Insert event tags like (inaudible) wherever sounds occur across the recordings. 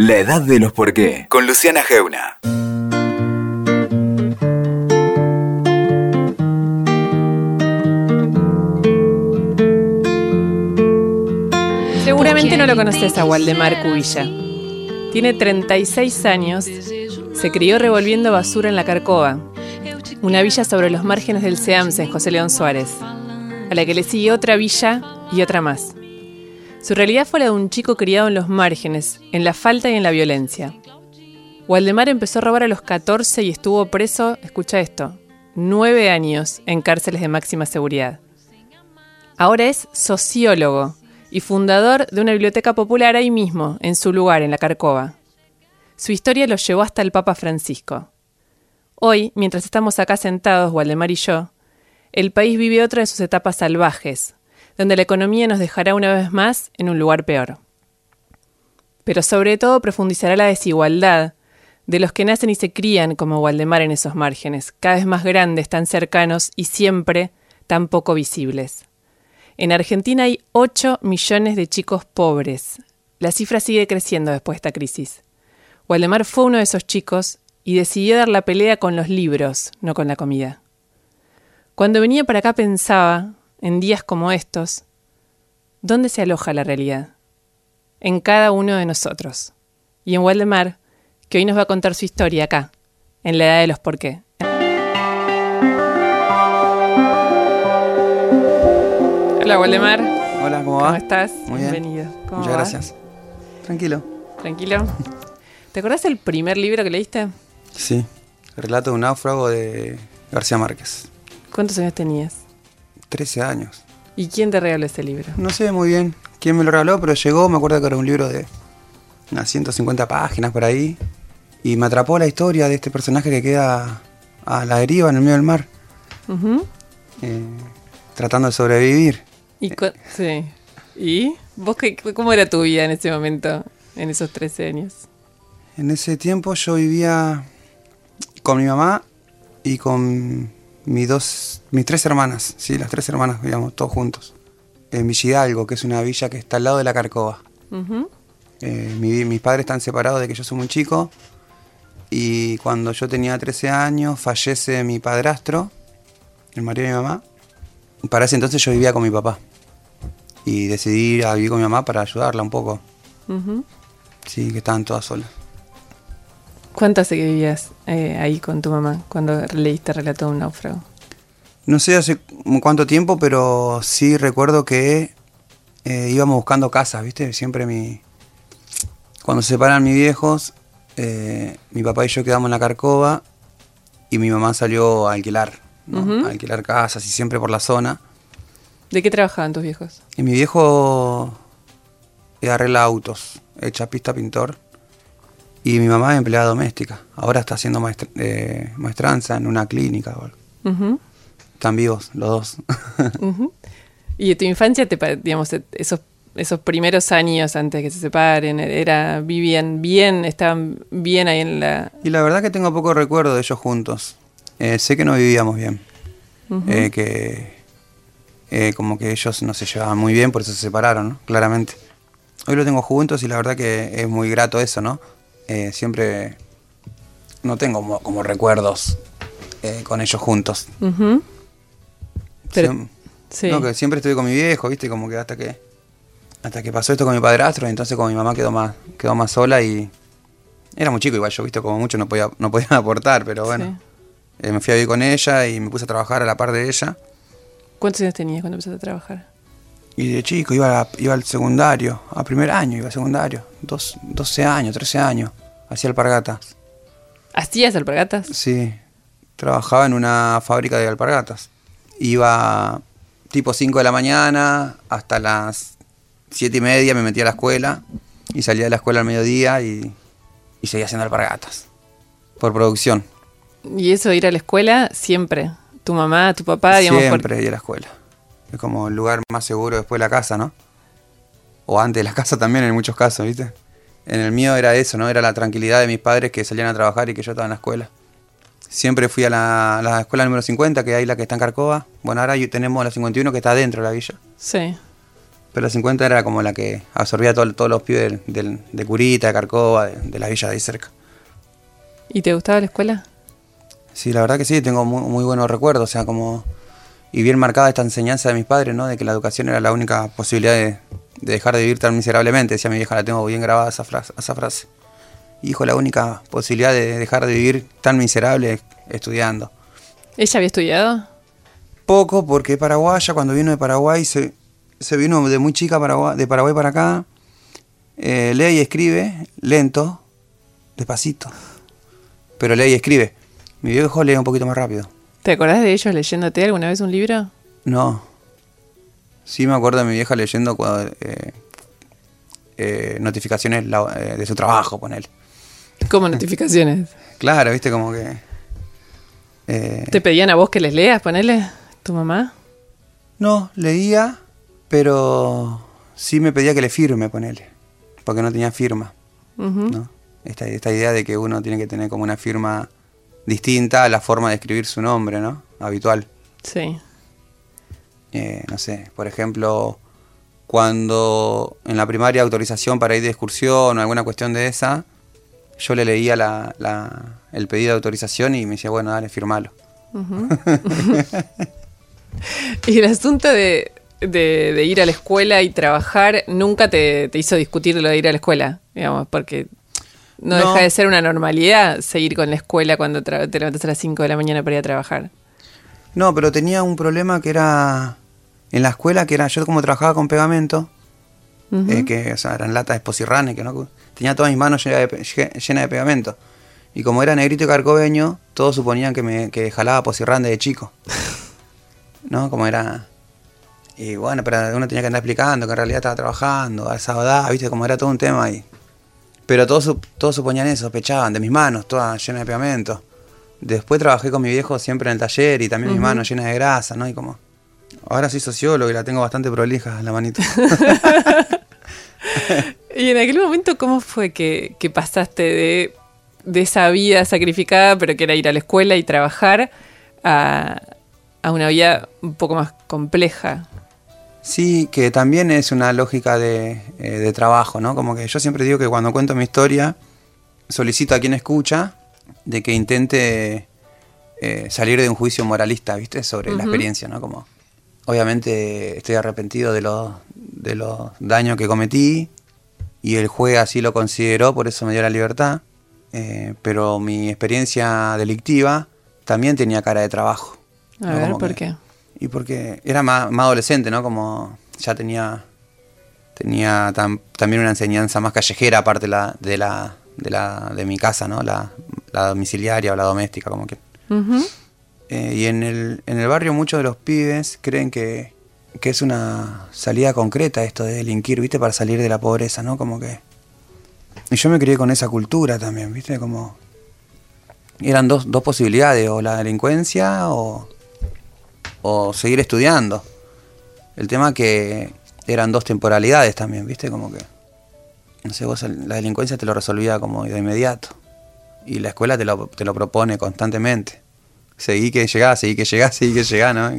La edad de los por qué, con Luciana Geuna. Seguramente no lo conoces a Waldemar Cubilla. Tiene 36 años, se crió revolviendo basura en la Carcova, una villa sobre los márgenes del Seams en José León Suárez, a la que le sigue otra villa y otra más. Su realidad fue la de un chico criado en los márgenes, en la falta y en la violencia. Waldemar empezó a robar a los 14 y estuvo preso, escucha esto, nueve años en cárceles de máxima seguridad. Ahora es sociólogo y fundador de una biblioteca popular ahí mismo, en su lugar, en la Carcova. Su historia lo llevó hasta el Papa Francisco. Hoy, mientras estamos acá sentados, Waldemar y yo, el país vive otra de sus etapas salvajes, donde la economía nos dejará una vez más en un lugar peor. Pero sobre todo profundizará la desigualdad de los que nacen y se crían como Waldemar en esos márgenes, cada vez más grandes, tan cercanos y siempre tan poco visibles. En Argentina hay 8 millones de chicos pobres. La cifra sigue creciendo después de esta crisis. Waldemar fue uno de esos chicos y decidió dar la pelea con los libros, no con la comida. Cuando venía para acá pensaba, en días como estos, ¿dónde se aloja la realidad? En cada uno de nosotros. Y en Waldemar, que hoy nos va a contar su historia acá, en la edad de los por qué. Hola Waldemar. Hola, ¿cómo va? ¿Cómo estás? Muy bien. Bienvenido. ¿Cómo Muchas va? gracias. Tranquilo. ¿Tranquilo? (laughs) ¿Te acordás del primer libro que leíste? Sí. Relato de un náufrago de García Márquez. ¿Cuántos años tenías? 13 años. ¿Y quién te regaló ese libro? No sé muy bien quién me lo regaló, pero llegó, me acuerdo que era un libro de unas 150 páginas por ahí. Y me atrapó la historia de este personaje que queda a la deriva en el medio del mar, eh, tratando de sobrevivir. ¿Y sí. ¿Y? ¿Vos qué, cómo era tu vida en ese momento, en esos 13 años? En ese tiempo yo vivía con mi mamá y con mis dos, mis tres hermanas, sí, las tres hermanas vivíamos todos juntos. En Villidalgo, que es una villa que está al lado de la Carcova. Eh, mi- mis padres están separados de que yo soy muy chico y cuando yo tenía 13 años fallece mi padrastro, el marido de mi mamá. Para ese entonces yo vivía con mi papá y decidí ir a vivir con mi mamá para ayudarla un poco. Sí, que estaban todas solas. ¿Cuánto hace que vivías eh, ahí con tu mamá cuando leíste Relato de un náufrago? No sé hace cuánto tiempo, pero sí recuerdo que eh, íbamos buscando casas, ¿viste? Siempre mi... Cuando se separan mis viejos, eh, mi papá y yo quedamos en la Carcova y mi mamá salió a alquilar, ¿no? A alquilar casas y siempre por la zona. ¿De qué trabajaban tus viejos? Y mi viejo arregla autos, es chapista pintor. Y mi mamá es empleada doméstica. Ahora está haciendo maestra- eh, maestranza en una clínica. Están vivos los dos. (laughs) ¿Y tu infancia, te, digamos, e- esos, esos primeros años antes que se separen, era, vivían bien, estaban bien ahí en la... Y la verdad que tengo poco recuerdo de ellos juntos. Eh, sé que no vivíamos bien. Eh, que eh, como que ellos no se llevaban muy bien, por eso se separaron, ¿no? Claramente. Hoy lo tengo juntos y la verdad que es muy grato eso, ¿no? Eh, siempre no tengo como, como recuerdos eh, con ellos juntos. Pero- sí. No, que siempre estuve con mi viejo, ¿viste? Como que hasta que hasta que pasó esto con mi padrastro, entonces como mi mamá quedó más quedó más sola y era muy chico igual, yo, ¿viste? Como mucho no podía no podía (laughs) aportar, pero bueno. Eh, me fui a vivir con ella y me puse a trabajar a la par de ella. ¿Cuántos años tenías cuando empezaste a trabajar? Y de chico iba, a- iba al secundario, a primer año iba al secundario. Dos, 12 años, 13 años. Hacía alpargatas. ¿Hacías alpargatas? Sí, trabajaba en una fábrica de alpargatas. Iba tipo 5 de la mañana hasta las 7 y media, me metía a la escuela y salía de la escuela al mediodía y, y seguía haciendo alpargatas. Por producción. ¿Y eso, ir a la escuela, siempre? ¿Tu mamá, tu papá, digamos? por- Siempre iba a la escuela. Es como el lugar más seguro después de la casa, ¿no? O antes de la (laughs) casa también en muchos casos, ¿viste? En el mío era eso, ¿no? Era la tranquilidad de mis padres que salían a trabajar y que yo estaba en la escuela. Siempre fui a la, la escuela número 50, que es ahí la que está en Carcova. Bueno, ahora tenemos la 51 que está dentro de la villa. Sí. Pero la 50 era como la que absorbía todo- todos los pibes del- del- de Curita, de Carcova, de, de la villa de ahí cerca. ¿Y te gustaba la escuela? Sí, la verdad que sí, tengo muy, muy buenos recuerdos, o sea, como... Y bien marcada esta enseñanza de mis padres, ¿no? De que la educación era la única posibilidad de, de dejar de vivir tan miserablemente. Decía mi vieja, la tengo bien grabada esa frase. Esa frase. Hijo, la única posibilidad de dejar de vivir tan miserable es estudiando. ¿Ella había estudiado? Poco, porque paraguaya, cuando vino de Paraguay, se, se vino de muy chica Paraguay, de Paraguay para acá. eh, lee y escribe, lento, despacito. Pero lee y escribe. Mi viejo lee un poquito más rápido. ¿Te acordás de ellos leyéndote alguna vez un libro? No. Sí me acuerdo de mi vieja leyendo cua- eh, eh, notificaciones eh, de su trabajo, ponele. Como notificaciones. (laughs) Claro, viste, como que... eh, ¿Te pedían a vos que les leas, ponele? ¿Tu mamá? No, leía, pero sí me pedía que le firme, ponele. Porque no tenía firma. ¿no? Esta, esta idea de que uno tiene que tener como una firma distinta a la forma de escribir su nombre, ¿no? Habitual. Sí. Eh, no sé, por ejemplo, cuando en la primaria autorización para ir de excursión o alguna cuestión de esa, yo le leía la, la- el pedido de autorización y me decía, bueno, dale, firmalo. (laughs) ¿Y el asunto de, de- de ir a la escuela y trabajar nunca te, te hizo discutir lo de ir a la escuela? Digamos, porque no, No. deja de ser una normalidad seguir con la escuela cuando te levantas a las 5 de la mañana para ir a trabajar. No, pero tenía un problema que era en la escuela, que era yo como trabajaba con pegamento, eh, que o sea, eran latas de esposirrane, que no tenía todas mis manos llenas de, llenas pegamento. Y como era negrito y carcobeño, todos suponían que me que jalaba posirrán de chico. (laughs) ¿No? Como era. Y bueno, pero uno tenía que andar explicando que en realidad estaba trabajando, a esa edad, viste, como era todo un tema ahí. Pero todos, su- todos suponían eso, sospechaban de mis manos, todas llenas de pegamento. Después trabajé con mi viejo siempre en el taller y también mis manos llenas de grasa, ¿no? Y como. Ahora soy sociólogo y la tengo bastante prolija la manito. (laughs) Y en aquel momento, ¿cómo fue que, que pasaste de, de esa vida sacrificada, pero que era ir a la escuela y trabajar, a, a una vida un poco más compleja? Sí, que también es una lógica de, eh, de trabajo, ¿no? Como que yo siempre digo que cuando cuento mi historia, solicito a quien escucha de que intente eh, salir de un juicio moralista, ¿viste? Sobre la experiencia, ¿no? Como, obviamente estoy arrepentido de los, de los daños que cometí y el juez así lo consideró, por eso me dio la libertad. eh, pero mi experiencia delictiva también tenía cara de trabajo. A ¿no? ver, Como ¿por que- qué? Y porque era más, más adolescente, ¿no? Como ya tenía tenía tam- también una enseñanza más callejera aparte la, de la de la de mi casa, ¿no? La, la domiciliaria o la doméstica, como que. Eh, y en el, en el barrio muchos de los pibes creen que, que es una salida concreta esto de delinquir, ¿viste? Para salir de la pobreza, ¿no? Como que... Y yo me crié con esa cultura también, ¿viste? Como... Eran dos, dos posibilidades, o la delincuencia o, o seguir estudiando. El tema que eran dos temporalidades también, ¿viste? Como que... No sé, vos la delincuencia te lo resolvía como de inmediato. Y la escuela te lo, te lo propone constantemente. Seguí que llegás, seguí que llegás, seguí que llegás, ¿no?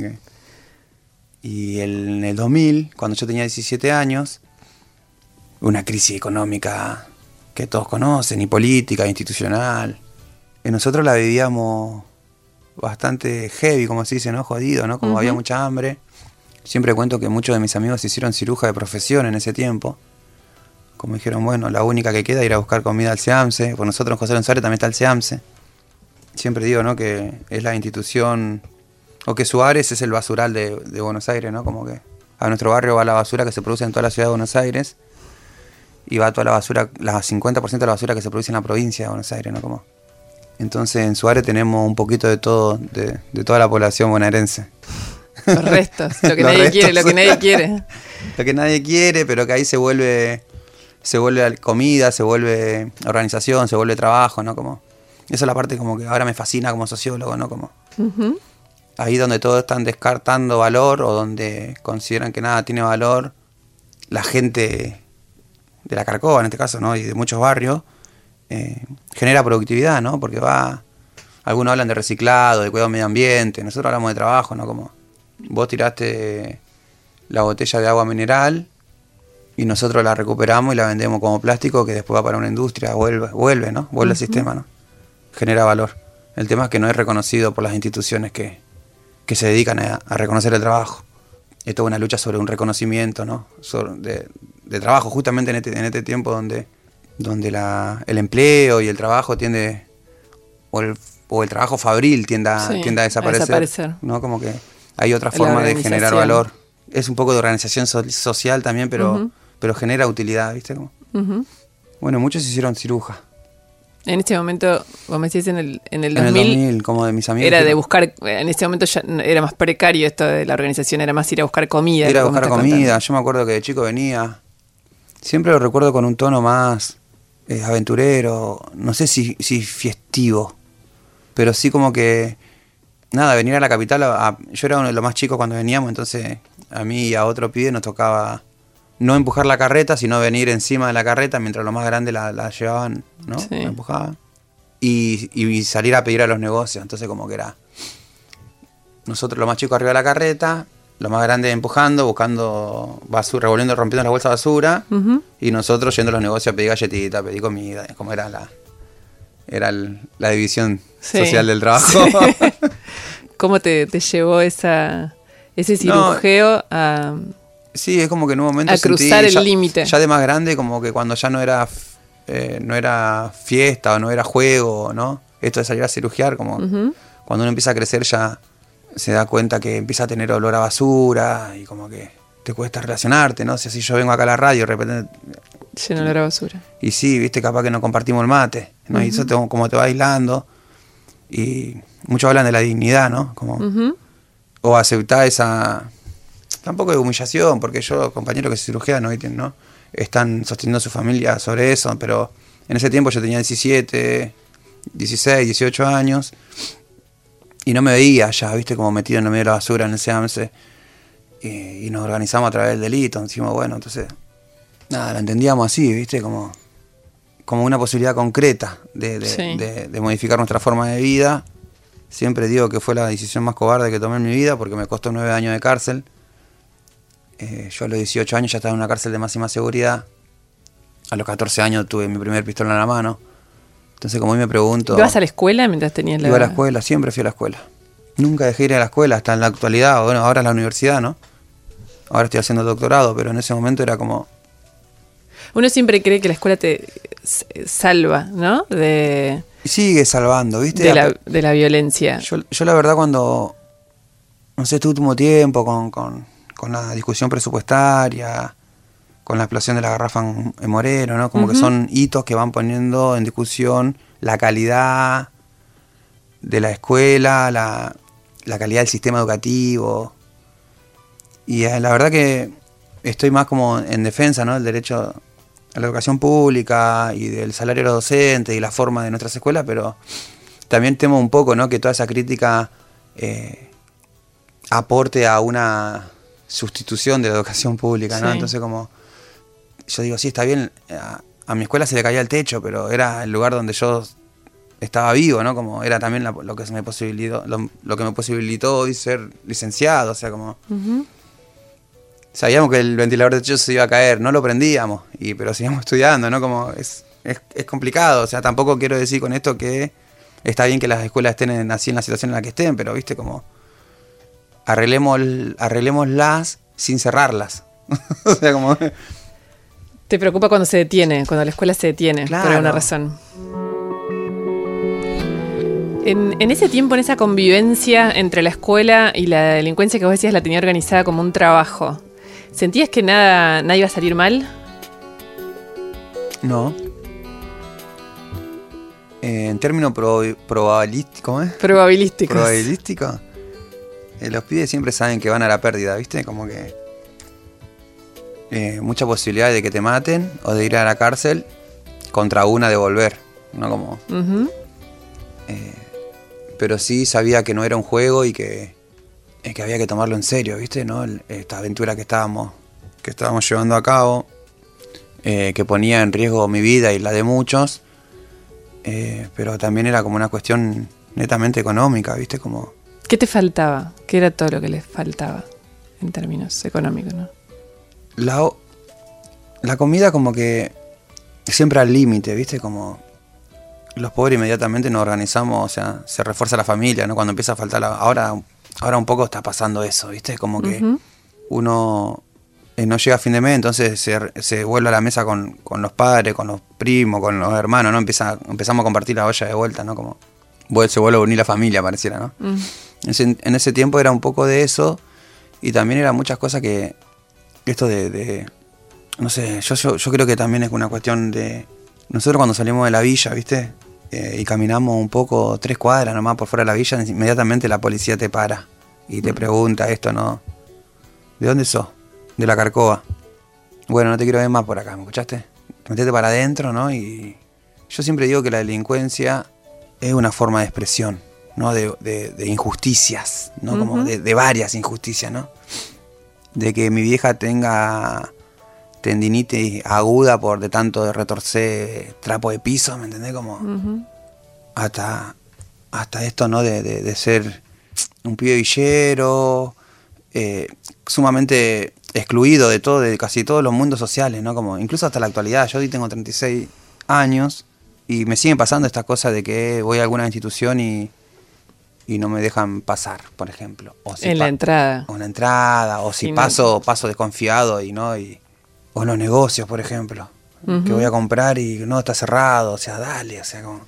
Y el- en el 2000, cuando yo tenía 17 años, una crisis económica que todos conocen, y política, institucional. Y nosotros la vivíamos bastante heavy, como se dice, ¿no? Jodido, ¿no? Como había mucha hambre. Siempre cuento que muchos de mis amigos se hicieron ciruja de profesión en ese tiempo. Como dijeron, bueno, la única que queda es ir a buscar comida al SEAMSE. Por nosotros en José González también está el SEAMSE. Siempre digo, ¿no? Que es la institución, o que Suárez es el basural de, de Buenos Aires, ¿no? Como que a nuestro barrio va la basura que se produce en toda la ciudad de Buenos Aires y va toda la basura, la 50% de la basura que se produce en la provincia de Buenos Aires, ¿no? Como, entonces en Suárez tenemos un poquito de todo, de, de toda la población bonaerense. Los restos, lo que (laughs) nadie restos. quiere, lo que nadie quiere. (laughs) Lo que nadie quiere, pero que ahí se vuelve, se vuelve comida, se vuelve organización, se vuelve trabajo, ¿no? Como, esa es la parte como que ahora me fascina como sociólogo, ¿no? Como, ahí donde todos están descartando valor o donde consideran que nada tiene valor, la gente de la Carcova en este caso, ¿no? Y de muchos barrios, eh, genera productividad, ¿no? Porque va, algunos hablan de reciclado, de cuidado del medio ambiente, nosotros hablamos de trabajo, ¿no? Como vos tiraste la botella de agua mineral y nosotros la recuperamos y la vendemos como plástico que después va para una industria, vuelve, vuelve, ¿no? Vuelve al sistema, ¿no? Genera valor. El tema es que no es reconocido por las instituciones que, que se dedican a, a reconocer el trabajo. Es toda una lucha sobre un reconocimiento, ¿no? Sobre- de, de trabajo, justamente en este, en este tiempo donde, donde la, el empleo y el trabajo tiende, o el, o el trabajo fabril tiende a, Sí, tiende a a desaparecer. desaparecer. ¿no? Como que hay otra forma de generar valor. Es un poco de organización so- social también, pero, pero genera utilidad, ¿viste? Como-. Bueno, muchos hicieron ciruja. En este momento, vos me decís en el, en el En el 2000, 2000, como de mis amigos. era de buscar, en este momento ya era más precario esto de la organización, era más ir a buscar comida. Era como buscar comida. contando. Yo me acuerdo que de chico venía. Siempre lo recuerdo con un tono más eh, aventurero. No sé si, si fiestivo. Pero sí como que. Nada, venir a la capital. a- a- yo era uno de los más chicos cuando veníamos. Entonces a mí y a otro pibe nos tocaba no empujar la carreta, sino venir encima de la carreta mientras los más grandes la, la llevaban, ¿no? Sí. La empujaban. Y, y salir a pedir a los negocios. Entonces como que era nosotros los más chicos arriba de la carreta, los más grandes empujando, buscando basura, revolviendo, rompiendo las bolsas de basura, y nosotros yendo a los negocios a pedir galletitas, pedir comida, como era la era el- la división Sí. social del trabajo. (laughs) ¿Cómo te, te llevó esa, ese No. cirujeo a... sí, es como que en un momento A cruzar el límite. Ya de más grande, como que cuando ya no era eh, no era fiesta o no era juego, ¿no? Esto de salir a cirugiar, como cuando uno empieza a crecer ya se da cuenta que empieza a tener olor a basura y como que te cuesta relacionarte, ¿no? Si así yo vengo acá a la radio y de repente lleno de la basura? Y sí, viste, capaz que no compartimos el mate, ¿no? Y eso te, como te va aislando. Y muchos hablan de la dignidad, ¿no? Como. O aceptar esa... Tampoco de humillación, porque yo, compañeros que se cirujían, ¿no? Están sosteniendo su familia sobre eso, pero en ese tiempo yo tenía 17, 16, 18 años y no me veía ya, ¿viste? Como metido en el medio de la basura en el SEAMSE. Y, y nos organizamos a través del delito. Decimos, bueno, entonces nada, lo entendíamos así, ¿viste? Como, como una posibilidad concreta de, de- Sí. de- de modificar nuestra forma de vida. Siempre digo que fue la decisión más cobarde que tomé en mi vida porque me costó nueve años de cárcel. Eh, yo a los 18 años ya estaba en una cárcel de máxima seguridad. A los 14 años tuve mi primer pistola en la mano. Entonces, como hoy me pregunto... ¿Ibas a la escuela mientras tenías la... Iba a la escuela, siempre fui a la escuela. Nunca dejé ir a la escuela hasta en la actualidad. Bueno, ahora es la universidad, ¿no? Ahora estoy haciendo doctorado, pero en ese momento era como... Uno siempre cree que la escuela te salva, ¿no? De, Sigue salvando, ¿viste? de, la, de la violencia. Yo, yo la verdad cuando, no sé, este último tiempo con, con, con la discusión presupuestaria, con la explosión de la garrafa en, en Moreno, ¿no? Como que son hitos que van poniendo en discusión la calidad de la escuela, la, la calidad del sistema educativo. Y eh, la verdad que estoy más como en defensa, ¿no? Del derecho a la educación pública y del salario de los docentes y la forma de nuestras escuelas, pero también temo un poco, ¿no? Que toda esa crítica eh, aporte a una sustitución de la educación pública, ¿no? Sí. Entonces como yo digo, sí, está bien, a, a mi escuela se le caía el techo, pero era el lugar donde yo estaba vivo, ¿no? Como era también la- lo que me posibilitó, lo, lo que me posibilitó hoy ser licenciado, o sea, como sabíamos que el ventilador de techo se iba a caer, no lo prendíamos, y, pero seguíamos (laughs) estudiando, ¿no? Como es, es, es complicado, o sea, tampoco quiero decir con esto que está bien que las escuelas estén en, así en la situación en la que estén, pero viste como arreglemos, arreglémoslas sin cerrarlas. (laughs) o sea, como Te preocupa cuando se detiene, cuando la escuela se detiene, por alguna razón. En, en ese tiempo, en esa convivencia entre la escuela y la delincuencia que vos decías la tenía organizada como un trabajo, ¿sentías que nada, nada iba a salir mal? no. Eh, en términos prob- probabilísticos, ¿cómo es? Probabilísticos. probabilístico, eh, los pibes siempre saben que van a la pérdida, ¿viste? Como que eh, mucha posibilidad de que te maten o de ir a la cárcel contra una de volver, ¿no? Como, eh, pero sí sabía que no era un juego y que, eh, que había que tomarlo en serio, ¿viste? ¿No? Esta aventura que estábamos, que estábamos llevando a cabo, eh, que ponía en riesgo mi vida y la de muchos, eh, pero también era como una cuestión netamente económica, ¿viste? Como... ¿Qué te faltaba? ¿Qué era todo lo que les faltaba en términos económicos? ¿no? La, la comida como que siempre al límite, ¿viste? Como los pobres inmediatamente nos organizamos, o sea, se refuerza la familia, ¿no? Cuando empieza a faltar la... Ahora, ahora un poco está pasando eso, ¿viste? Como que uno eh, no llega a fin de mes, entonces se, vuelve a la mesa con, los padres, con los primos, con los hermanos, ¿no? Empieza, empezamos a compartir la olla de vuelta, ¿no? Como se vuelve a unir la familia, pareciera, ¿no? en ese tiempo era un poco de eso y también eran muchas cosas que... Esto de... no sé, yo, yo, creo que también es una cuestión de... Nosotros cuando salimos de la villa, ¿viste? Eh, y caminamos un poco, tres cuadras nomás por fuera de la villa, inmediatamente la policía te para y te pregunta esto, ¿no? ¿De dónde sos? De la Carcoa. Bueno, no te quiero ver más por acá, ¿me escuchaste? Metete para adentro, ¿no? Y yo siempre digo que la delincuencia es una forma de expresión, ¿no? De, injusticias, ¿no? Como de, varias injusticias, ¿no? De que mi vieja tenga tendinitis aguda por de tanto de retorcer trapo de piso, ¿me entendés? Como hasta, hasta esto, ¿no? De, ser un pibe villero, eh, sumamente excluido de todo, de casi todos los mundos sociales, ¿no? Como incluso hasta la actualidad. Yo hoy tengo 36 años y me siguen pasando estas cosas de que voy a alguna institución y, y no me dejan pasar, por ejemplo. O en la entrada. O en la entrada, o si paso, paso desconfiado y no, y, o en los negocios, por ejemplo. Que voy a comprar y no, está cerrado, o sea, dale, o sea, como...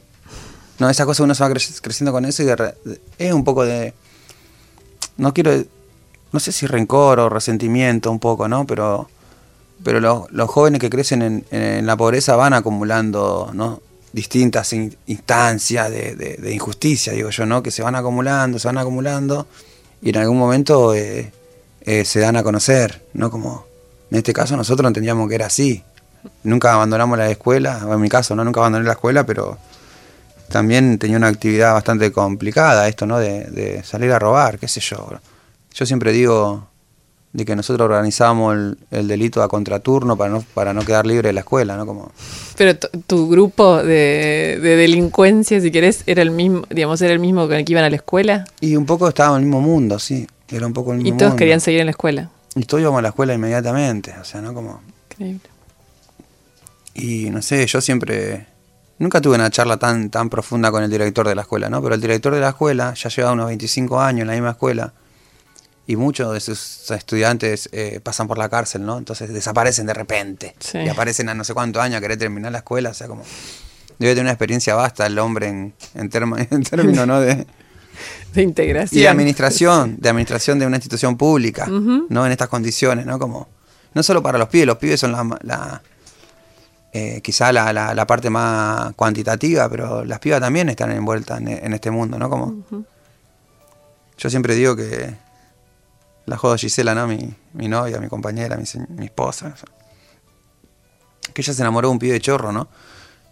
No, esa cosa uno se va creciendo con eso y es un poco de... No quiero... No sé si rencor o resentimiento un poco, ¿no? Pero, pero los, los jóvenes que crecen en, en, la pobreza van acumulando, ¿no? Distintas instancias de, injusticia, digo yo, ¿no? Que se van acumulando, se van acumulando y en algún momento eh, eh, se dan a conocer, ¿no? Como en este caso nosotros entendíamos que era así. Nunca abandonamos la escuela, en mi caso, ¿no? Nunca abandoné la escuela, pero también tenía una actividad bastante complicada esto, ¿no? De, de salir a robar, qué sé yo. Yo siempre digo, de que nosotros organizábamos el, delito a contraturno para no, para no quedar libre de la escuela, ¿no? Como... Pero tu grupo de, delincuencia, si querés, era el mismo, digamos, era el mismo con el que iban a la escuela. Y un poco estábamos en el mismo mundo, sí. Era un poco el mismo Y todos querían seguir en la escuela. Y todos íbamos a la escuela inmediatamente, o sea, ¿no? Como... Increíble. Y no sé, yo siempre... Nunca tuve una charla tan, tan profunda con el director de la escuela, ¿no? Pero el director de la escuela ya lleva unos 25 años en la misma escuela y muchos de sus estudiantes eh, pasan por la cárcel, ¿no? Entonces desaparecen de repente y aparecen a no sé cuántos años a querer terminar la escuela, o sea, como debe tener una experiencia vasta el hombre en, en, (laughs) en términos, ¿no? De, (laughs) de integración. Y de administración, de administración de una institución pública, ¿no? En estas condiciones, ¿no? Como, no solo para los pibes, los pibes son la, la eh, quizá la, la, parte más cuantitativa, pero las pibas también están envueltas en, este mundo, ¿no? Como, yo siempre digo que la joda Gisela, ¿no? Mi, mi novia, mi compañera, mi, mi esposa. Que ella se enamoró de un pibe de chorro, ¿no?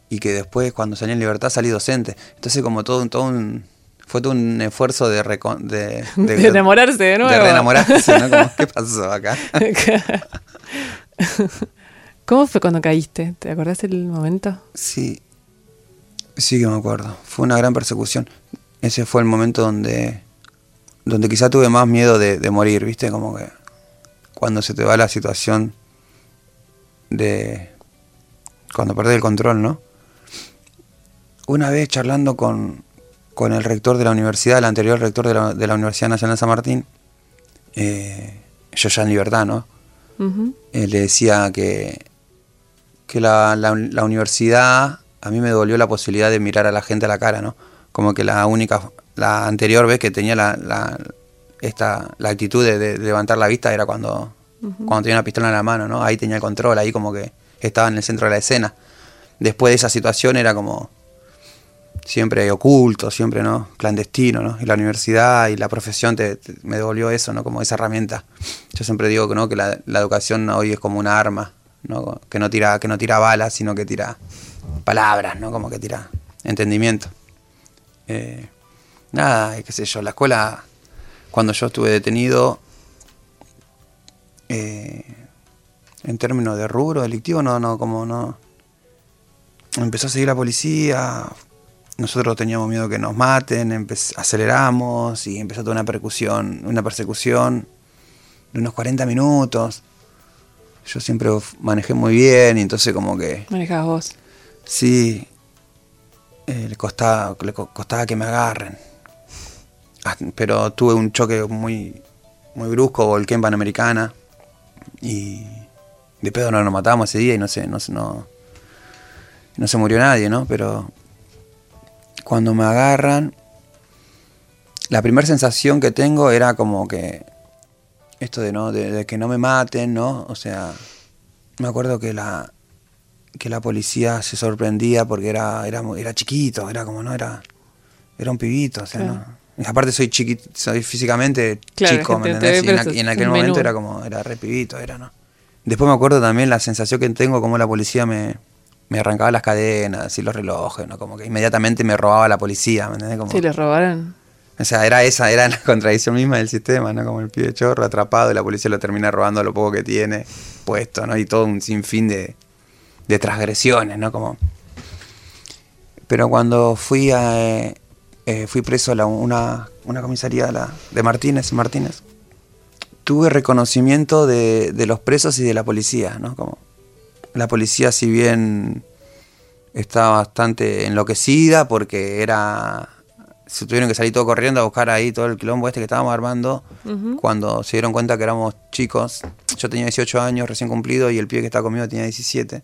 Y que después, cuando salió en libertad, salí docente. Entonces, como todo, todo un. Fue todo un esfuerzo de, de, (laughs) de, enamorarse de nuevo. De reenamorarse, ¿no? ¿Qué pasó acá? (laughs) ¿Cómo fue cuando caíste? ¿Te acordás del momento? Sí. Sí que me acuerdo. Fue una gran persecución. Ese fue el momento donde donde quizá tuve más miedo de, morir, ¿viste? Como que cuando se te va la situación de... cuando perdés el control, ¿no? Una vez charlando con, con el rector de la universidad, el anterior rector de la, de la Universidad Nacional San Martín, eh, yo ya en libertad, ¿no? Eh, le decía que, que la, la, la, universidad a mí me devolvió la posibilidad de mirar a la gente a la cara, ¿no? Como que la única la anterior vez que tenía la, la esta, la actitud de, levantar la vista era cuando, cuando tenía una pistola en la mano, ¿no? Ahí tenía el control, ahí como que estaba en el centro de la escena. Después de esa situación era como siempre oculto, siempre, ¿no? Clandestino, ¿no? Y la universidad y la profesión te, me devolvió eso, ¿no? Como esa herramienta. Yo siempre digo ¿no? que la, la educación hoy es como una arma, ¿no? Que no tira, que no tira balas, sino que tira palabras, ¿no? Como que tira entendimiento. Eh, nada, qué sé yo, la escuela, cuando yo estuve detenido, eh, en términos de rubro delictivo, no, no, como no. Empezó a seguir la policía, nosotros teníamos miedo que nos maten, aceleramos y empezó toda una percusión, una persecución de unos 40 minutos. yo siempre manejé muy bien y entonces como que... Manejabas vos. Sí, eh, le, costaba, le co- costaba que me agarren. Ah, Pero tuve un choque muy, muy brusco, volqué en Panamericana y de pedo no nos matamos ese día y no sé, no, no, no se murió nadie, ¿no? Pero cuando me agarran, la primera sensación que tengo era como que esto de no, de que no me maten, ¿no? O sea, me acuerdo que la que la policía se sorprendía porque era era era chiquito, era como no era era un pibito, o sea, Claro. no. Aparte soy chiquito, soy físicamente Claro, chico, ¿me entendés? Y en, aqu- aquel momento menú. era como era re pibito, era, ¿no? Después me acuerdo también la sensación que tengo como la policía me me arrancaba las cadenas y los relojes, ¿no? Como que inmediatamente me robaba la policía, ¿me entendés? Como, Sí, les robaron. o sea, era esa, era la (laughs) contradicción misma del sistema, ¿no? Como el pibe chorro atrapado y la policía lo termina robando lo poco que tiene puesto, ¿no? Y todo un sinfín de, de transgresiones, ¿no? Como... Pero cuando fui a, eh, eh, fui preso a la- una, una comisaría de, la- de Martínez, Martínez, tuve reconocimiento de, de los presos y de la policía, ¿no? Como la policía, si bien estaba bastante enloquecida porque era se tuvieron que salir todo corriendo a buscar ahí todo el quilombo este que estábamos armando cuando se dieron cuenta que éramos chicos yo tenía 18 años recién cumplido y el pibe que estaba conmigo tenía 17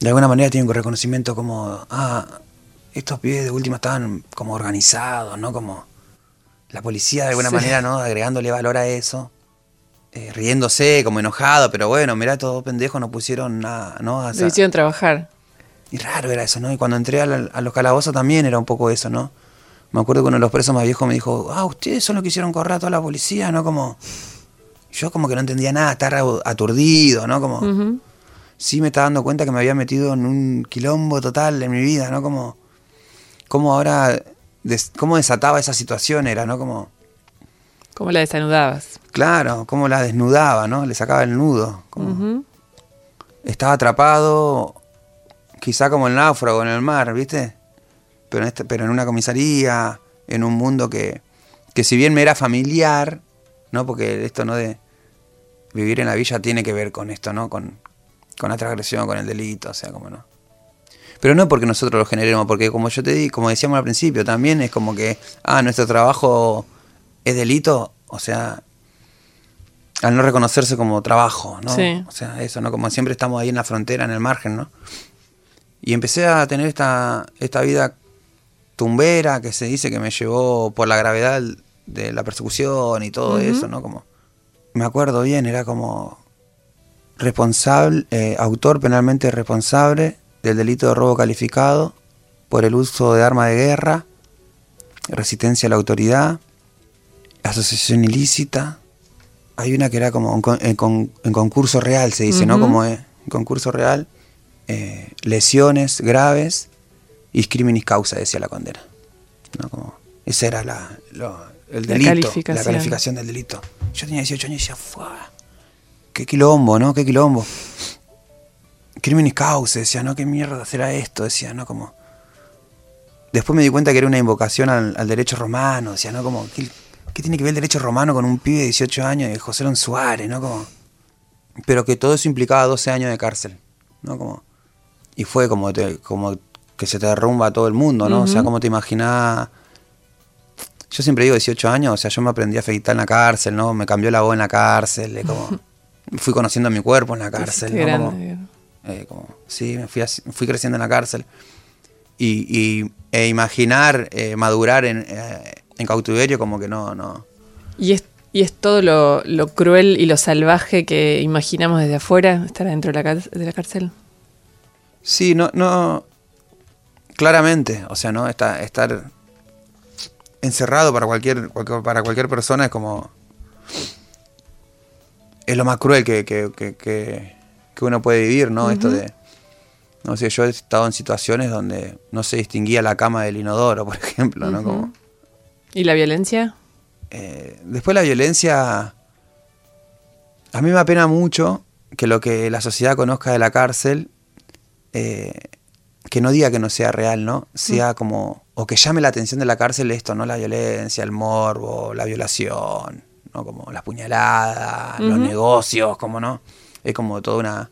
de alguna manera tienen un reconocimiento como ah estos pibes de última estaban como organizados no como la policía de alguna Sí. manera no agregándole valor a eso eh, riéndose como enojado pero bueno mirá todos pendejos no pusieron nada no O Lo hicieron trabajar. y raro era eso, ¿no? Y cuando entré a, la- a los calabozos también era un poco eso, ¿no? Me acuerdo que uno de los presos más viejos me dijo, ah, ustedes son los que hicieron correr a toda la policía, ¿no? Como... Yo como que no entendía nada, estar aturdido, ¿no? Como... Sí me estaba dando cuenta que me había metido en un quilombo total en mi vida, ¿no? Como... Como ahora... des- cómo desataba esa situación era, ¿no? Como... ¿Cómo la desanudabas? Claro, cómo la desnudaba, ¿no? Le sacaba el nudo. Como... Estaba atrapado, quizá como el náufrago en el mar, ¿viste? Pero en, este, pero en una comisaría, en un mundo que, que si bien me era familiar, ¿no? Porque esto no de vivir en la villa tiene que ver con esto, ¿no? Con, con la transgresión, con el delito, o sea, como no. Pero no porque nosotros lo generemos, porque como yo te di, como decíamos al principio, también es como que, ah, nuestro trabajo es delito, o sea, al no reconocerse como trabajo, ¿no? Sí. O sea, eso, ¿no? Como siempre estamos ahí en la frontera, en el margen, ¿no? Y empecé a tener esta, esta vida tumbera que se dice que me llevó por la gravedad de la persecución y todo eso, ¿no? Como, me acuerdo bien, era como responsable, eh, autor penalmente responsable del delito de robo calificado por el uso de arma de guerra, resistencia a la autoridad, asociación ilícita. Hay una que era como en, con- en con- en concurso real, se dice, ¿no? Como eh, en concurso real, eh, lesiones graves y criminis causa, decía la condena. ¿no? Como, esa era la, lo- el La delito, calificación. la calificación del delito. Yo tenía 18 años y decía, "Fua, qué quilombo, ¿no? Qué quilombo. Criminis causa, decía, ¿no? ¿Qué mierda será esto? Decía, ¿no? Como... Después me di cuenta que era una invocación al, al derecho romano, decía, ¿no? Como, ¿qué, qué tiene que ver el derecho romano con un pibe de 18 años de José Lon Suárez, ¿no? Como... Pero que todo eso implicaba 12 años de cárcel, ¿no? Como... Y fue como, te- como que se te derrumba todo el mundo, ¿no? O sea, como te imaginás... Yo siempre digo 18 años, o sea, yo me aprendí a afeitar en la cárcel, ¿no? Me cambió la voz en la cárcel, eh, como... (laughs) Fui conociendo mi cuerpo en la cárcel, ¿no? grande, Como- eh, como, sí, me fui, así- fui creciendo en la cárcel. Y, y- e imaginar eh, madurar en, eh, en cautiverio como que no, no. ¿Y es, y es todo lo, lo cruel y lo salvaje que imaginamos desde afuera, estar dentro de la, de la cárcel? Sí, no, no. Claramente, o sea, no Está- estar encerrado para cualquier- para cualquier persona es como es lo más cruel que, que, que- que- uno puede vivir, ¿no? Esto de no sé, yo he estado en situaciones donde no se distinguía la cama del inodoro, (laughs) por ejemplo, ¿no? Como ¿Y la violencia? Eh, después la violencia, a mí me apena mucho que lo que la sociedad conozca de la cárcel, eh, que no diga que no sea real, ¿no? Sea como, o que llame la atención de la cárcel esto, ¿no? La violencia, el morbo, la violación, ¿no? Como las puñaladas, los negocios, como no. Es como toda una...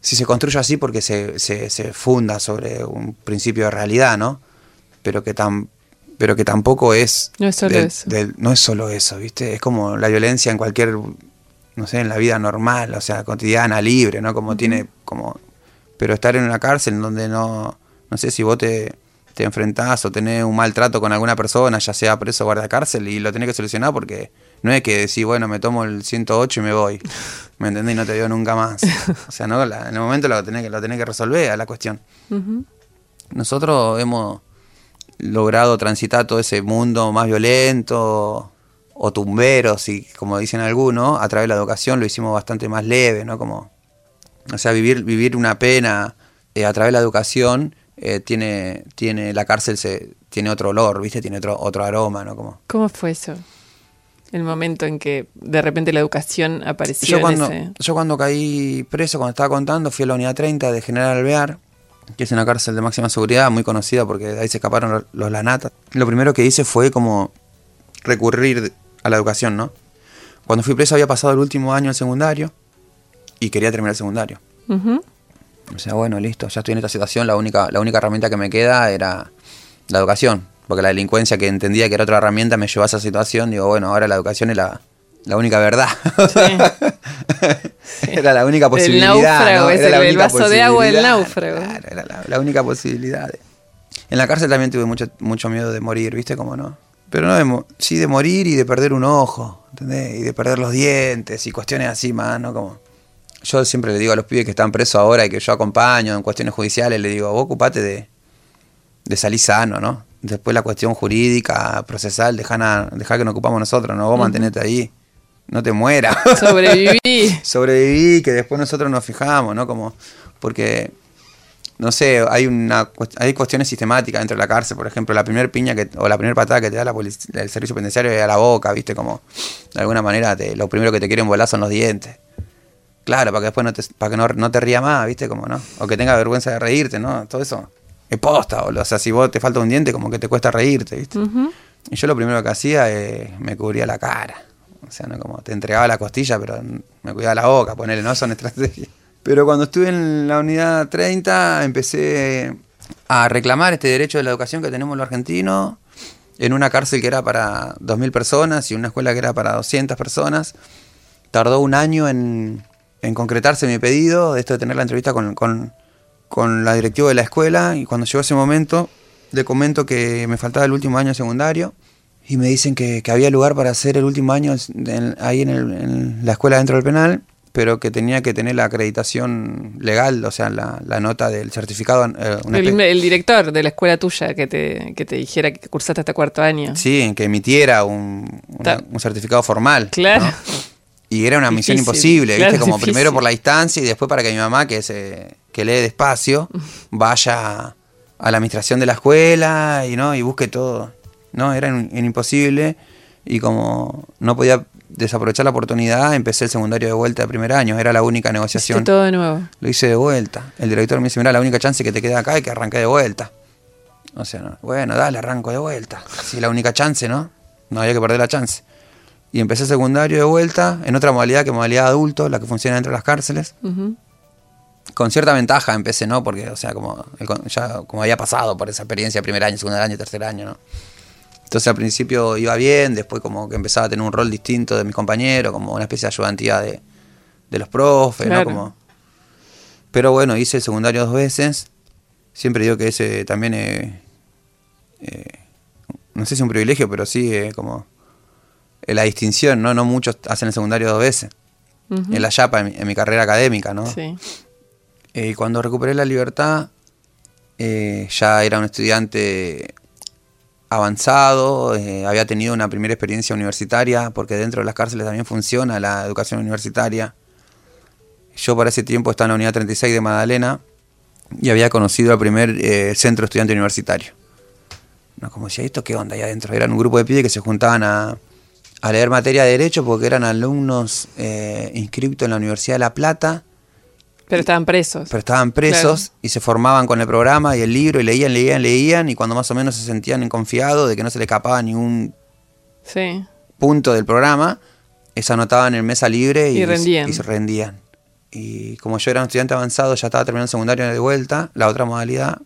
Si se construye así porque se, se, se funda sobre un principio de realidad, ¿no? Pero que tan pero que tampoco es no es solo del- eso del- no es solo eso, ¿viste? Es como la violencia en cualquier no sé, en la vida normal, o sea, cotidiana, libre, ¿no? Como tiene como pero estar en una cárcel donde no no sé si vos te te enfrentás o tenés un maltrato con alguna persona, ya sea preso o guardia cárcel, y lo tenés que solucionar porque no es que decís, bueno, me tomo el 108 y me voy. (laughs) ¿Me entendés? Y no te veo nunca más. O sea, no, La- en el momento lo tenés que, lo tenés que resolver a la cuestión. Nosotros hemos logrado transitar todo ese mundo más violento o tumberos, y como dicen algunos, a través de la educación lo hicimos bastante más leve, ¿no? Como, o sea, vivir, vivir una pena eh, a través de la educación eh, tiene, tiene, la cárcel se, tiene otro olor, ¿viste? Tiene otro, otro aroma, ¿no? Como, ¿Cómo fue eso? El momento en que de repente la educación apareció yo en cuando, ese... yo cuando caí preso, cuando estaba contando, fui a la unidad 30 de General Alvear, que es una cárcel de máxima seguridad, muy conocida porque de ahí se escaparon los, los lanatas. Lo primero que hice fue como recurrir a la educación, ¿no? Cuando fui preso había pasado el último año del secundario y quería terminar el secundario. Ujú. O sea, bueno, listo, ya estoy en esta situación, la única, la única herramienta que me queda era la educación, porque la delincuencia que entendía que era otra herramienta me llevó a esa situación, digo, bueno, ahora la educación es la, la única verdad. (laughs) era la única El posibilidad. náufrago ¿no? Era la el- el única vaso de agua del náufrago. Claro, era la, la única posibilidad. En la cárcel también tuve mucho, mucho miedo de morir, ¿viste? Como no. Pero no de, sí de morir y de perder un ojo, ¿entendés? Y de perder los dientes y cuestiones así más, ¿no? Como, yo siempre le digo a los pibes que están presos ahora y que yo acompaño en cuestiones judiciales, le digo, vos ocupate de, de salir sano, ¿no? Después la cuestión jurídica, procesal, dejá, dejá que nos ocupamos nosotros, ¿no? Vos mantenete ahí, no te mueras. (laughs) Sobreviví. (laughs) Sobreviví, que después nosotros nos fijamos, ¿no? Como, porque, no sé, hay una hay cuestiones sistemáticas dentro de la cárcel, por ejemplo, la primera piña que, o la primera patada que te da la el servicio penitenciario es a la boca, ¿viste? Como, de alguna manera, te, lo primero que te quieren volar son los dientes. Claro, para que después no te, para que no, no te ría más, ¿viste? Como, ¿no? O que tenga vergüenza de reírte, ¿no? Todo eso es posta, boludo. O sea, si vos te falta un diente, como que te cuesta reírte, ¿viste? Y yo lo primero que hacía eh, me cubría la cara. O sea, no como te entregaba la costilla, pero me cuidaba la boca, ponerle, no son estrategias. Pero cuando estuve en la unidad 30, empecé a reclamar este derecho de la educación que tenemos los argentinos en una cárcel que era para 2.000 personas y una escuela que era para 200 personas. Tardó un año en, en concretarse mi pedido de esto de tener la entrevista con, con, con la directiva de la escuela y cuando llegó ese momento le comento que me faltaba el último año secundario y me dicen que, que había lugar para hacer el último año en- ahí en, el- en la escuela dentro del penal, pero que tenía que tener la acreditación legal, o sea, la, la nota del certificado. eh, El, director de la escuela tuya que te, que te dijera que cursaste hasta cuarto año. Sí, que emitiera un, una- un certificado formal. Claro. ¿no? Y era una misión imposible, claro, ¿viste? Como difícil. primero por la distancia y después para que mi mamá, que, se, que lee despacio, (laughs) vaya a la administración de la escuela y no y busque todo. No, era imposible y como no podía desaprovechar la oportunidad, empecé el secundario de vuelta de primer año, era la única negociación. todo de nuevo. Lo hice de vuelta. El director me dice, mira, la única chance que te queda acá es que arranqué de vuelta. O sea, no, bueno, dale, arranco de vuelta. Si la única chance, ¿no? No había que perder la chance. Y empecé secundario de vuelta, en otra modalidad que modalidad adulto, la que funciona dentro de las cárceles. Con cierta ventaja empecé, ¿no? Porque, o sea, como ya como había pasado por esa experiencia de primer año, segundo año, tercer año, ¿no? Entonces al principio iba bien, después como que empezaba a tener un rol distinto de mis compañeros, como una especie de ayudantía de, de los profes, Claro. ¿no? Como, pero bueno, hice el secundario dos veces. Siempre digo que ese también es, eh, no sé si es un privilegio, pero sí eh, como la distinción, ¿no? No muchos hacen el secundario dos veces. Es la chapa en mi, en mi carrera académica, ¿no? Sí. Eh, y cuando recuperé la libertad, eh, ya era un estudiante avanzado, eh, había tenido una primera experiencia universitaria, porque dentro de las cárceles también funciona la educación universitaria. Yo para ese tiempo estaba en la unidad 36 de Magdalena y había conocido al primer eh, centro estudiante universitario. No, como decía, ¿esto qué onda ahí adentro? Eran un grupo de pibes que se juntaban a, a leer materia de Derecho porque eran alumnos eh, inscriptos en la Universidad de La Plata Pero estaban presos. pero estaban presos y se formaban con el programa y el libro y leían, leían, leían y cuando más o menos se sentían confiados de que no se les escapaba ningún Sí. punto del programa, se anotaban en mesa libre y, Y rendían. y se rendían. y como yo era un estudiante avanzado, ya estaba terminando el secundario de vuelta, la otra modalidad,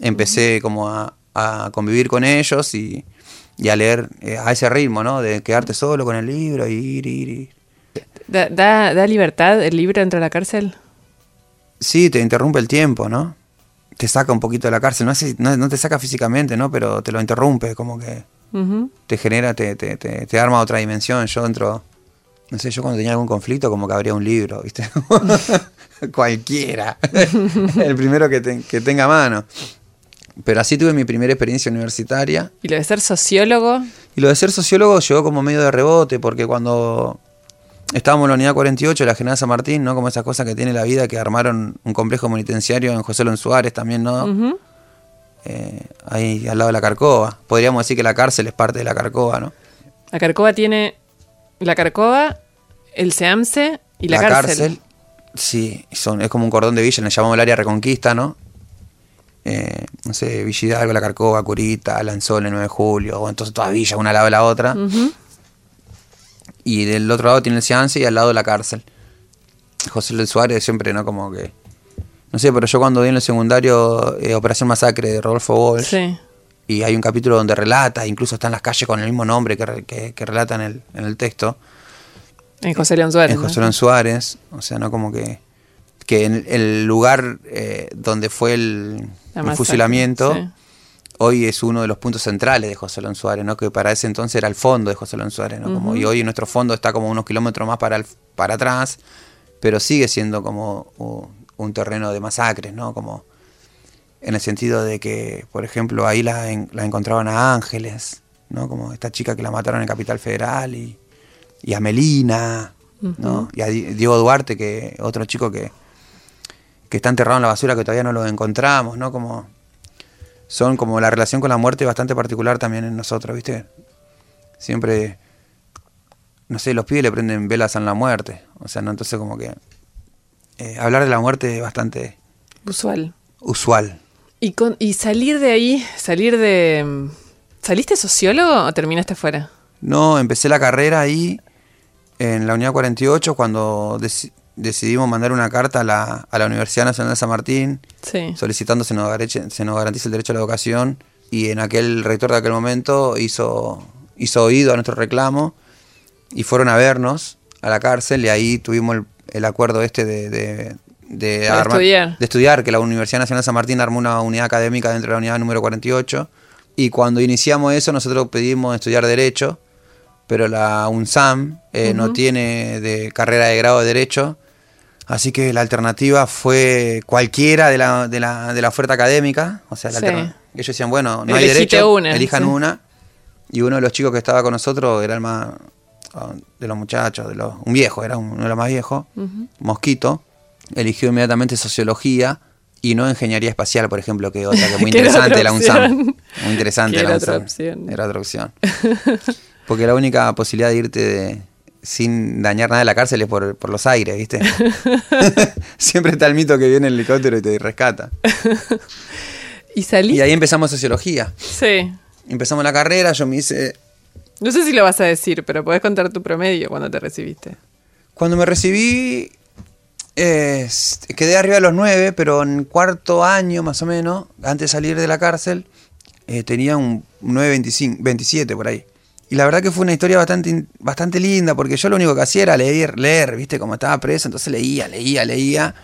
empecé como a, a convivir con ellos y, y a leer eh, a ese ritmo, ¿no? De quedarte solo con el libro y ir, ir, ir. ¿Da, da, da libertad el libro dentro de la cárcel? Sí, te interrumpe el tiempo, ¿no? Te saca un poquito de la cárcel, no, no, no te saca físicamente, ¿no? Pero te lo interrumpe, como que te genera, te, te, te, te arma otra dimensión. Yo dentro, no sé, yo cuando tenía algún conflicto como que abría un libro, (laughs) ¿viste? (laughs) Cualquiera. (laughs) el primero que, que tenga a mano. Pero así tuve mi primera experiencia universitaria. ¿Y lo de ser sociólogo? Y lo de ser sociólogo llegó como medio de rebote, porque cuando estábamos en la unidad 48, la General San Martín, ¿no? Como esas cosas que tiene la vida, que armaron un complejo penitenciario en José Lon Suárez también, ¿no? Eh, ahí al lado de la Carcova. Podríamos decir que la cárcel es parte de la Carcova, ¿no? La Carcova tiene la Carcova, el SEAMSE y la, cárcel. Sí, son, es como un cordón de villa, le llamamos el área Reconquista, ¿no? Eh, no sé, Villa Hidalgo, La Carcova, Curita, Lanzón, el 9 de julio, o entonces todas villas, una al lado de la otra. Y del otro lado tiene el Seance y al lado la cárcel. José Luis Suárez siempre, ¿no? Como que... No sé, pero yo cuando vi en el secundario eh, Operación Masacre de Rodolfo Walsh, Sí. y hay un capítulo donde relata, incluso está en las calles con el mismo nombre que, que, que relata en el, en el texto, En José León Suárez. en José. Luis Suárez, o sea, ¿no? Como que, que en el lugar eh, donde fue el, fusilamiento, sí. hoy es uno de los puntos centrales de José Luis Suárez, ¿no? Que para ese entonces era el fondo de José Luis Suárez, ¿no? Como, Y hoy nuestro fondo está como unos kilómetros más para, el- para atrás, pero sigue siendo como uh, un terreno de masacres, ¿no? Como en el sentido de que, por ejemplo, ahí la, en- la encontraban a Ángeles, ¿no? Como esta chica que la mataron en Capital Federal y, y a Melina, ¿no? Y a Di- Diego Duarte, que otro chico que, que está enterrado en la basura que todavía no lo encontramos, ¿no? Como son como la relación con la muerte bastante particular también en nosotros, ¿viste? Siempre, no sé, los pibes le prenden velas a la muerte, o sea, ¿no? Entonces como que eh, hablar de la muerte es bastante Usual. usual. ¿Y, con, y salir de ahí, salir de... ¿Saliste sociólogo o terminaste fuera? No, empecé la carrera ahí en la unidad 48 cuando decidimos mandar una carta a la, a la Universidad Nacional de San Martín Sí. solicitando se nos, gareche- se nos garantice el derecho a la educación y en aquel rector de aquel momento hizo, hizo oído a nuestro reclamo y fueron a vernos a la cárcel y ahí tuvimos el, el acuerdo este de, de, de estudiar. de estudiar, que la Universidad Nacional de San Martín armó una unidad académica dentro de la unidad número 48 y cuando iniciamos eso nosotros pedimos estudiar Derecho, pero la UNSAM eh, no tiene de carrera de grado de Derecho, así que la alternativa fue cualquiera de la, de la, de la oferta académica, o sea, la Sí. ellos decían, bueno, no hay derecho, una, elijan sí. una, y uno de los chicos que estaba con nosotros era el más, ah, de los muchachos, de los, un viejo, era uno de los más viejos, Mosquito, eligió inmediatamente sociología y no ingeniería espacial, por ejemplo, que otra que (laughs) es muy interesante la UNSAM. Muy interesante la UNSAM. Era otra opción. (laughs) Porque la única posibilidad de irte de- sin dañar nada de la cárcel es por, por los aires, ¿viste? (laughs) Siempre está el mito que viene el helicóptero y te rescata. ¿Y saliste? Y ahí empezamos sociología. Sí. Empezamos la carrera, yo me hice... No sé si lo vas a decir, pero podés contar tu promedio cuando te recibiste. Cuando me recibí, eh, quedé arriba de los nueve, pero en cuarto año más o menos, antes de salir de la cárcel, eh, tenía un 9.25, 27 por ahí. Y la verdad que fue una historia bastante, bastante linda, porque yo lo único que hacía era leer, leer, ¿viste? Como estaba preso, entonces leía, leía, leía,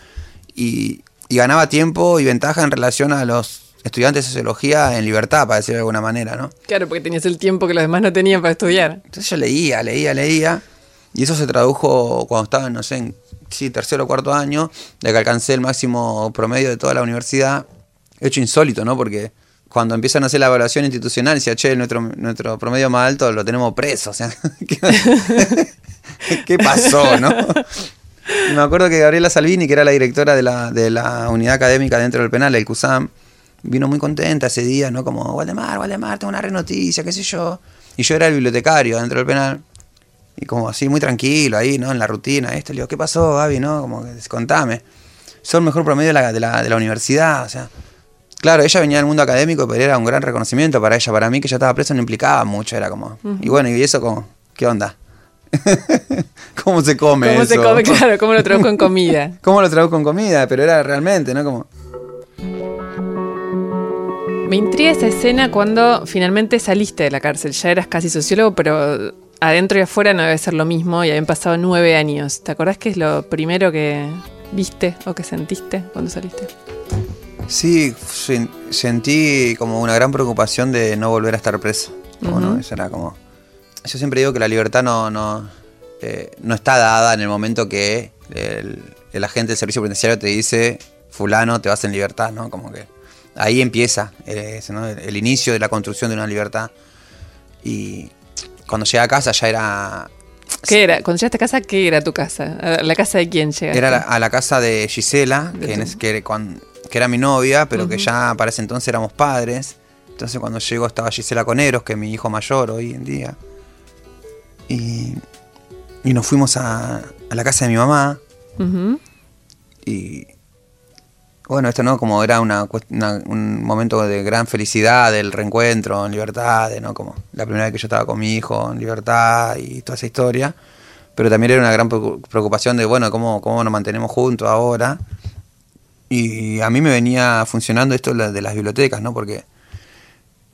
y, y ganaba tiempo y ventaja en relación a los estudiantes de sociología en libertad, para decirlo de alguna manera, ¿no? Claro, porque tenías el tiempo que los demás no tenían para estudiar. Entonces yo leía, leía, leía. Y eso se tradujo cuando estaba, no sé, en sí, tercero o cuarto año, de que alcancé el máximo promedio de toda la universidad. Hecho insólito, ¿no? Porque cuando empiezan a hacer la evaluación institucional, decía, che, nuestro, nuestro promedio más alto lo tenemos preso. O sea, (laughs) (laughs) ¿qué, pasó, no? Y me acuerdo que Gabriela Salvini, que era la directora de la, de la unidad académica dentro del penal, el CUSAM, vino muy contenta ese día, ¿no? Como, Waldemar, Waldemar, tengo una re noticia, qué sé yo. Y yo era el bibliotecario dentro del penal. Y como así, muy tranquilo ahí, ¿no? En la rutina, esto. Le digo, ¿qué pasó, Gaby, no? Como contame. El mejor promedio de la, de la universidad, o sea. Claro, ella venía del mundo académico, pero era un gran reconocimiento para ella. Para mí, que ya estaba preso, no implicaba mucho, era como. Y bueno, ¿y eso como? ¿Qué onda? (laughs) ¿Cómo se come ¿Cómo se eso? come? (laughs) Claro, ¿cómo lo traduzco en comida? (laughs) ¿Cómo lo traduzco en comida? Pero era realmente, ¿no? Como... Me intriga esa escena cuando finalmente saliste de la cárcel. Ya eras casi sociólogo, pero adentro y afuera no debe ser lo mismo y habían pasado nueve años. ¿Te acordás qué es lo primero que viste o que sentiste cuando saliste? Sí, sen- sentí como una gran preocupación de no volver a estar preso. Como, ¿no? Ujú. Eso era como... Yo siempre digo que la libertad no, no, eh, no está dada en el momento que el, el agente del servicio penitenciario te dice, fulano, te vas en libertad, ¿no? Como que ahí empieza eh, ese, ¿no? el, el inicio de la construcción de una libertad. Y cuando llegué a casa ya era... ¿Qué era? Cuando llegaste a casa, ¿qué era tu casa? ¿A ¿La casa de quién llegaste? Era la- a la casa de Gisela, De que, en tu- es- que, cuan- que era mi novia, pero que ya para ese entonces éramos padres. Entonces cuando llegó estaba Gisela con Eros, que es mi hijo mayor hoy en día. Y, y nos fuimos a, a la casa de mi mamá. Y bueno, esto no, como era una, una- un momento de gran felicidad, del reencuentro en libertad, de, ¿no? Como la primera vez que yo estaba con mi hijo en libertad y toda esa historia. Pero también era una gran preocu- preocupación de, bueno, cómo, cómo nos mantenemos juntos ahora. Y a mí me venía funcionando esto de la- de las bibliotecas, ¿no? Porque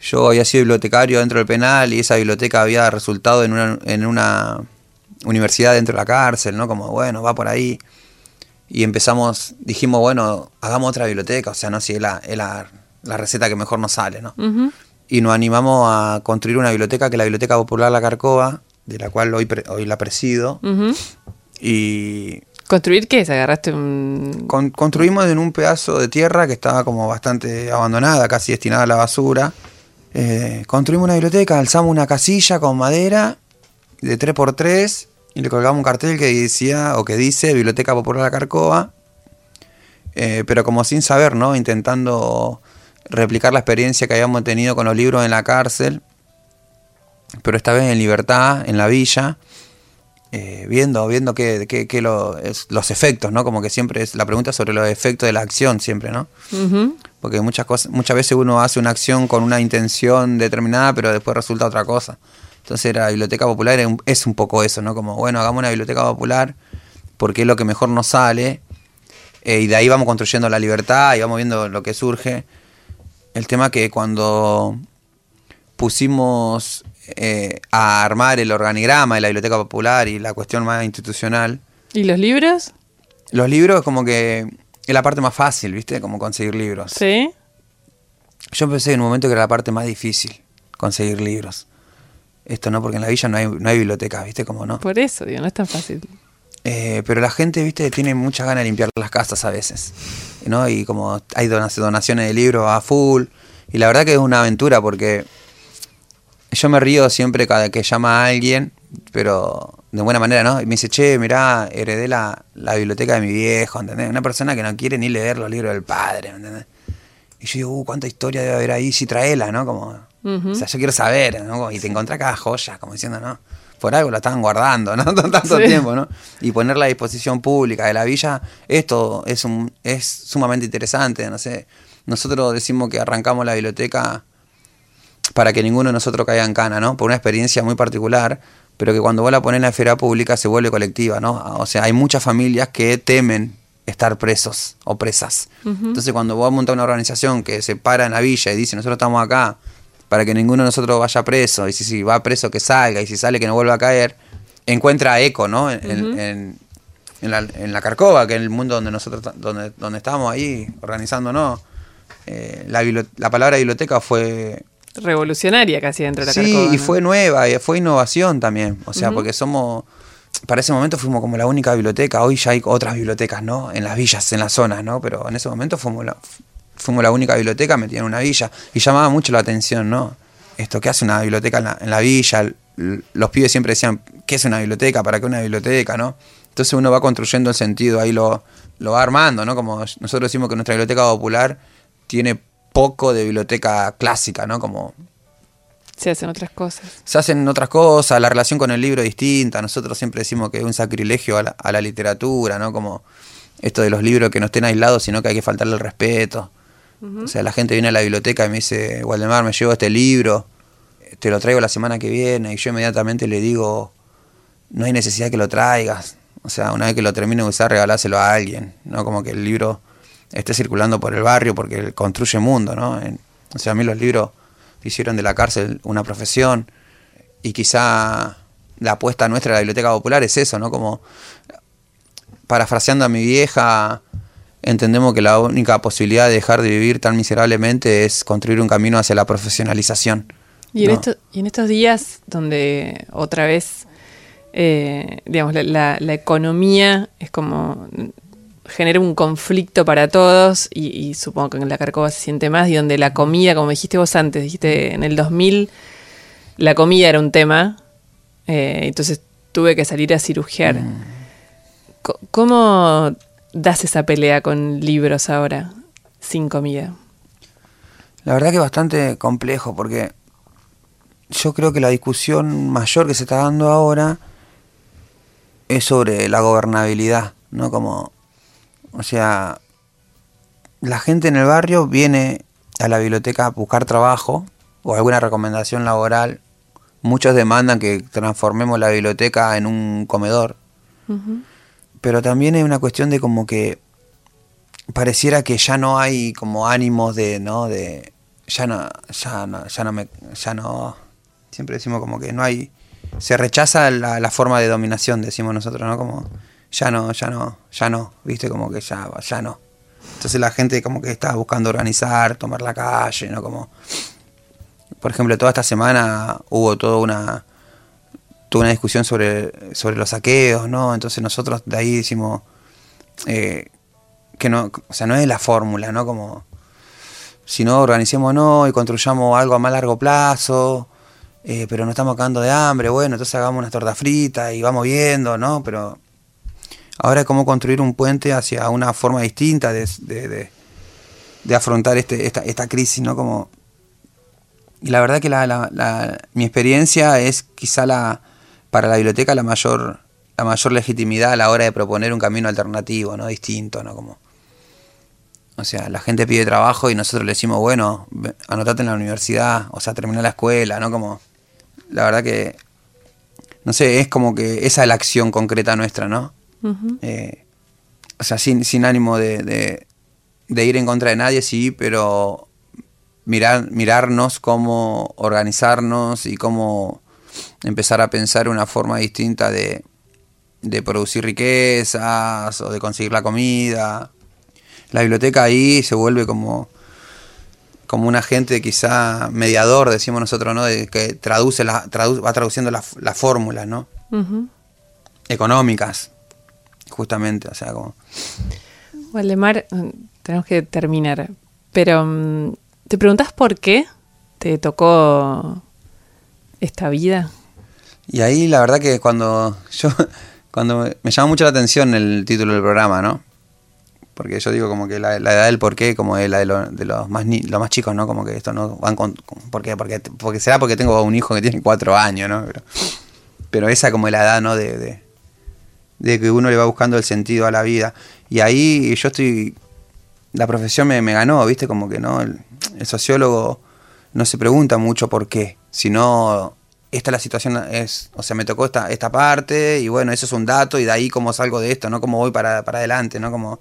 yo había sido bibliotecario dentro del penal y esa biblioteca había resultado en una, en una universidad dentro de la cárcel, ¿no? Como, bueno, va por ahí. Y empezamos, dijimos, bueno, hagamos otra biblioteca, o sea, no si es la, es la, la receta que mejor nos sale, ¿no? Y nos animamos a construir una biblioteca que es la Biblioteca Popular La Carcova, de la cual hoy, pre- hoy la presido. Y ¿Construir qué es? ¿Agarraste un...? con- construimos en un pedazo de tierra que estaba como bastante abandonada, casi destinada a la basura. Eh, construimos una biblioteca, alzamos una casilla con madera de 3x3 y le colgamos un cartel que decía o que dice Biblioteca Popular La Carcova. Eh, pero como sin saber, ¿no? Intentando replicar la experiencia que habíamos tenido con los libros en la cárcel, pero esta vez en libertad, en la villa eh, viendo, viendo que, que- que lo- es- los efectos, ¿no? Como que siempre es la pregunta sobre los efectos de la acción, siempre, ¿no? Porque muchas cosas, muchas veces uno hace una acción con una intención determinada, pero después resulta otra cosa. Entonces la biblioteca popular es un, es un poco eso, ¿no? Como, bueno, hagamos una biblioteca popular porque es lo que mejor nos sale. eh, y de ahí vamos construyendo la libertad y vamos viendo lo que surge. El tema que cuando pusimos eh, a armar el organigrama de la biblioteca popular y la cuestión más institucional, ¿Y los libros? los libros como que es la parte más fácil, ¿viste? Como conseguir libros. Sí. Yo empecé en un momento que era la parte más difícil, conseguir libros. Esto no, porque en la villa no hay, no hay biblioteca, ¿viste? Como no. Por eso, digo, no es tan fácil. Eh, pero la gente, ¿viste? Tiene mucha ganas de limpiar las casas a veces, ¿no? Y como hay donac- donaciones de libros a full. Y la verdad que es una aventura porque yo me río siempre cada que llama a alguien, pero de buena manera, ¿no? Y me dice, che, mirá, heredé la, la biblioteca de mi viejo, ¿entendés? Una persona que no quiere ni leer los libros del padre, ¿entendés? Y yo digo, uh, cuánta historia debe haber ahí, si traela, ¿no? Como, o sea, yo quiero saber, ¿no? Y te encontrás cada joya, como diciendo, ¿no? Por algo la estaban guardando, ¿no? (laughs) Tanto Sí. tiempo, ¿no? Y ponerla a disposición pública de la villa, esto es, un, es sumamente interesante, no sé. Nosotros decimos que arrancamos la biblioteca para que ninguno de nosotros caiga en cana, ¿no? Por una experiencia muy particular, pero que cuando vos la pones en la esfera pública se vuelve colectiva, ¿no? O sea, hay muchas familias que temen estar presos o presas. Entonces, cuando vos montas una organización que se para en la villa y dice, nosotros estamos acá para que ninguno de nosotros vaya preso, y si, si va preso que salga, y si sale que no vuelva a caer, encuentra eco, ¿no? En, en- en- en la, en la Carcova, que es el mundo donde nosotros donde, donde estamos ahí organizándonos. Eh, la palabra biblioteca fue Revolucionaria casi dentro de la Sí, y fue nueva, y fue innovación también. O sea, porque somos. Para ese momento fuimos como la única biblioteca. Hoy ya hay otras bibliotecas, ¿no? En las villas, en las zonas, ¿no? Pero en ese momento fuimos la, fuimos la única biblioteca metida en una villa. Y llamaba mucho la atención, ¿no? Esto, ¿qué hace una biblioteca en la, en la villa? Los pibes siempre decían, ¿qué es una biblioteca? ¿Para qué una biblioteca, no? Entonces uno va construyendo el sentido, ahí lo, lo va armando, ¿no? Como nosotros decimos que nuestra biblioteca popular tiene poco de biblioteca clásica, ¿no? Como Se hacen otras cosas. se hacen otras cosas, la relación con el libro es distinta. Nosotros siempre decimos que es un sacrilegio a la, a la literatura, ¿no? Como esto de los libros que no estén aislados, sino que hay que faltarle el respeto. O sea, la gente viene a la biblioteca y me dice, Waldemar, me llevo este libro, te lo traigo la semana que viene, y yo inmediatamente le digo, no hay necesidad que lo traigas. O sea, una vez que lo termine de usar, regaláselo a alguien, ¿no? Como que el libro esté circulando por el barrio porque construye mundo, ¿no? o sea, a mí los libros hicieron de la cárcel una profesión y quizá la apuesta nuestra de la Biblioteca Popular es eso, ¿no? Como parafraseando a mi vieja, entendemos que la única posibilidad de dejar de vivir tan miserablemente es construir un camino hacia la profesionalización. Y en, y en estos días donde otra vez, eh, digamos, la, economía es como genera un conflicto para todos y, supongo que en la Carcova se siente más y donde la comida, como dijiste vos antes, dijiste en el 2000 la comida era un tema, eh, entonces tuve que salir a cirugiar. Mm. ¿Cómo das esa pelea con libros ahora, sin comida? La verdad que es bastante complejo porque yo creo que la discusión mayor que se está dando ahora es sobre la gobernabilidad, ¿no? Como, o sea, la gente en el barrio viene a la biblioteca a buscar trabajo o alguna recomendación laboral. Muchos demandan que transformemos la biblioteca en un comedor pero también hay una cuestión de como que pareciera que ya no hay como ánimos de, ¿no? De, ya no, ya no, ya no me, ya no, siempre decimos como que no hay, se rechaza la, forma de dominación, decimos nosotros, ¿no? Como, ya no, ya no, ya no, viste, como que ya, ya no. Entonces la gente como que está buscando organizar, tomar la calle, ¿no? Como, por ejemplo, toda esta semana hubo toda una, tuvo una discusión sobre, sobre los saqueos, ¿no? Entonces nosotros de ahí decimos eh, que no, o sea, no es la fórmula, ¿no? Como, si no, organicémonos y construyamos algo a más largo plazo, eh, pero no estamos cagando de hambre, bueno, entonces hagamos unas tortas fritas y vamos viendo, ¿no? Pero ahora es como construir un puente hacia una forma distinta de, afrontar este, esta, crisis, ¿no? Como, y la verdad que la, la, mi experiencia es quizá la, para la biblioteca la mayor, la mayor legitimidad a la hora de proponer un camino alternativo, ¿no? Distinto, ¿no? Como, o sea, la gente pide trabajo y nosotros le decimos, bueno, anotate en la universidad, o sea, termina la escuela, ¿no? Como, la verdad que, no sé, es como que esa es la acción concreta nuestra, ¿no? Eh, o sea, sin, sin ánimo de, de, ir en contra de nadie, sí, pero mirar, mirarnos cómo organizarnos y cómo empezar a pensar una forma distinta de, de producir riquezas o de conseguir la comida. La biblioteca ahí se vuelve como, como un agente quizá mediador, decimos nosotros, ¿no? De, que traduce la, va traduciendo las fórmulas, ¿no? Económicas, justamente, o sea, como... Waldemar, tenemos que terminar, pero mm, ¿te preguntas por qué te tocó esta vida? Y ahí la verdad que cuando yo, (laughs) cuando me llama mucho la atención el título del programa, ¿no? Porque yo digo como que la, edad del porqué, como es la de, de los más los más chicos, ¿no? Como que esto no van con, ¿por qué? Porque, porque será porque tengo un hijo que tiene cuatro años, ¿no? Pero, pero esa como la edad, ¿no? De, de, que uno le va buscando el sentido a la vida. Y ahí yo estoy, la profesión me, ganó, ¿viste? Como que, ¿no? el sociólogo no se pregunta mucho por qué, sino esta la situación es, o sea, me tocó esta, esta parte y bueno, eso es un dato y de ahí cómo salgo de esto, ¿no? Cómo voy para, para adelante, ¿no? Como,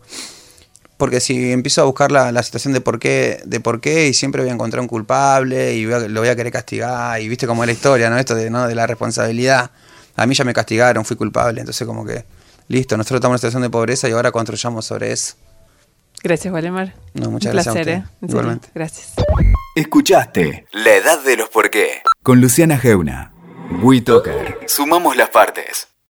porque si empiezo a buscar la, la, situación de por qué, de por qué y siempre voy a encontrar un culpable y lo voy a querer castigar y viste cómo es la historia, ¿no? Esto de, ¿no? de la responsabilidad. A mí ya me castigaron, fui culpable, entonces como que, listo, nosotros estamos en una situación de pobreza y ahora construyamos sobre eso. Gracias, Valemar. No, muchas gracias. Placer, ¿eh? Igualmente. Gracias. Escuchaste La Edad de los Por qué con Luciana Geuna. WeToker. Sumamos las partes.